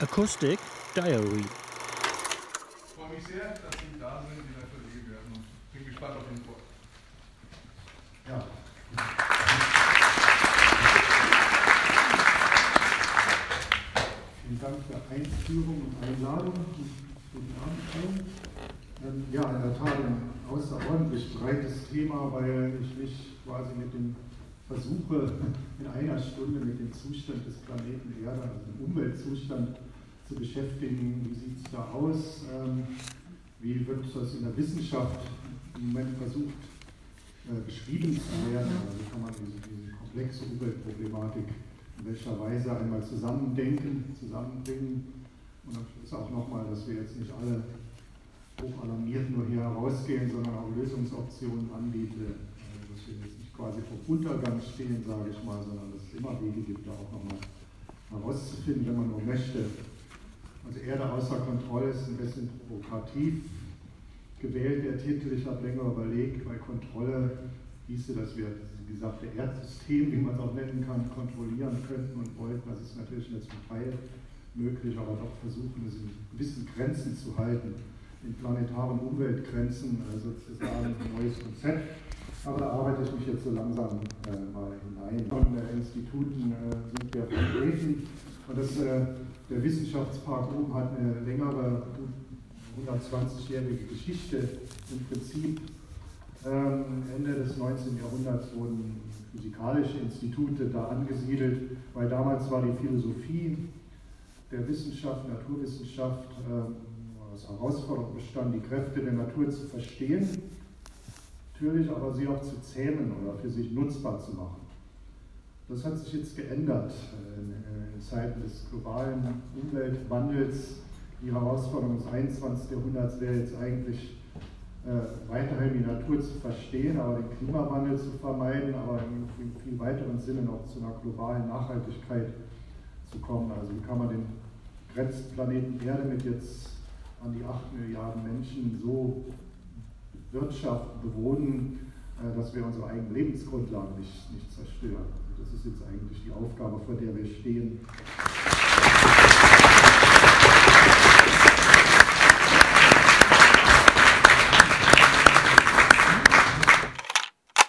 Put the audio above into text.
Acoustic Diary. Ich freue mich sehr, dass Sie da sind, lieber Kollege Werden, und bin gespannt auf den Vortrag. Ja. Vielen Dank für Einführung und Einladung. Guten Abend allen. Ähm, Ja, in der Tat ein außerordentlich breites Thema, weil ich mich quasi mit dem versuche, in einer Stunde mit dem Zustand des Planeten Erde, also dem Umweltzustand, zu beschäftigen. Wie sieht es da aus? Ähm, Wie wird das in der Wissenschaft im Moment versucht, äh, beschrieben zu werden? Also wie kann man diese, diese komplexe Umweltproblematik in welcher Weise einmal zusammendenken, zusammenbringen? Und am Schluss auch nochmal, dass wir jetzt nicht alle hochalarmiert nur hier herausgehen, sondern auch Lösungsoptionen anbieten, äh, dass wir jetzt nicht quasi vor Untergang stehen, sage ich mal, sondern dass es immer Wege gibt, da auch nochmal herauszufinden, wenn man nur möchte. Also Erde außer Kontrolle ist ein bisschen provokativ gewählt, der Titel. Ich habe länger überlegt, weil Kontrolle hieße, dass wir das gesamte Erdsystem, wie man es auch nennen kann, kontrollieren könnten und wollten. Das ist natürlich nur zum Teil möglich, aber doch versuchen, es in gewissen Grenzen zu halten, in planetaren Umweltgrenzen äh, sozusagen ein neues Konzept. Aber da arbeite ich mich jetzt so langsam äh, mal hinein. Von äh, Instituten äh, sind wir vertreten und das, äh, der Wissenschaftspark oben hat eine längere, 120-jährige Geschichte. Im Prinzip ähm, Ende des 19. Jahrhunderts wurden physikalische Institute da angesiedelt, weil damals war die Philosophie der Wissenschaft, Naturwissenschaft, ähm, als Herausforderung bestand, die Kräfte der Natur zu verstehen, natürlich aber sie auch zu zähmen oder für sich nutzbar zu machen. Das hat sich jetzt geändert äh, in, Zeiten des globalen Umweltwandels. Die Herausforderung des 21. Jahrhunderts wäre jetzt eigentlich äh, weiterhin die Natur zu verstehen, aber den Klimawandel zu vermeiden, aber in viel weiteren Sinne noch zu einer globalen Nachhaltigkeit zu kommen. Also wie kann man den Grenzplaneten Erde mit jetzt an die 8 Milliarden Menschen so wirtschaften, bewohnen, dass wir unsere eigenen Lebensgrundlagen nicht, nicht zerstören. Das ist jetzt eigentlich die Aufgabe, vor der wir stehen.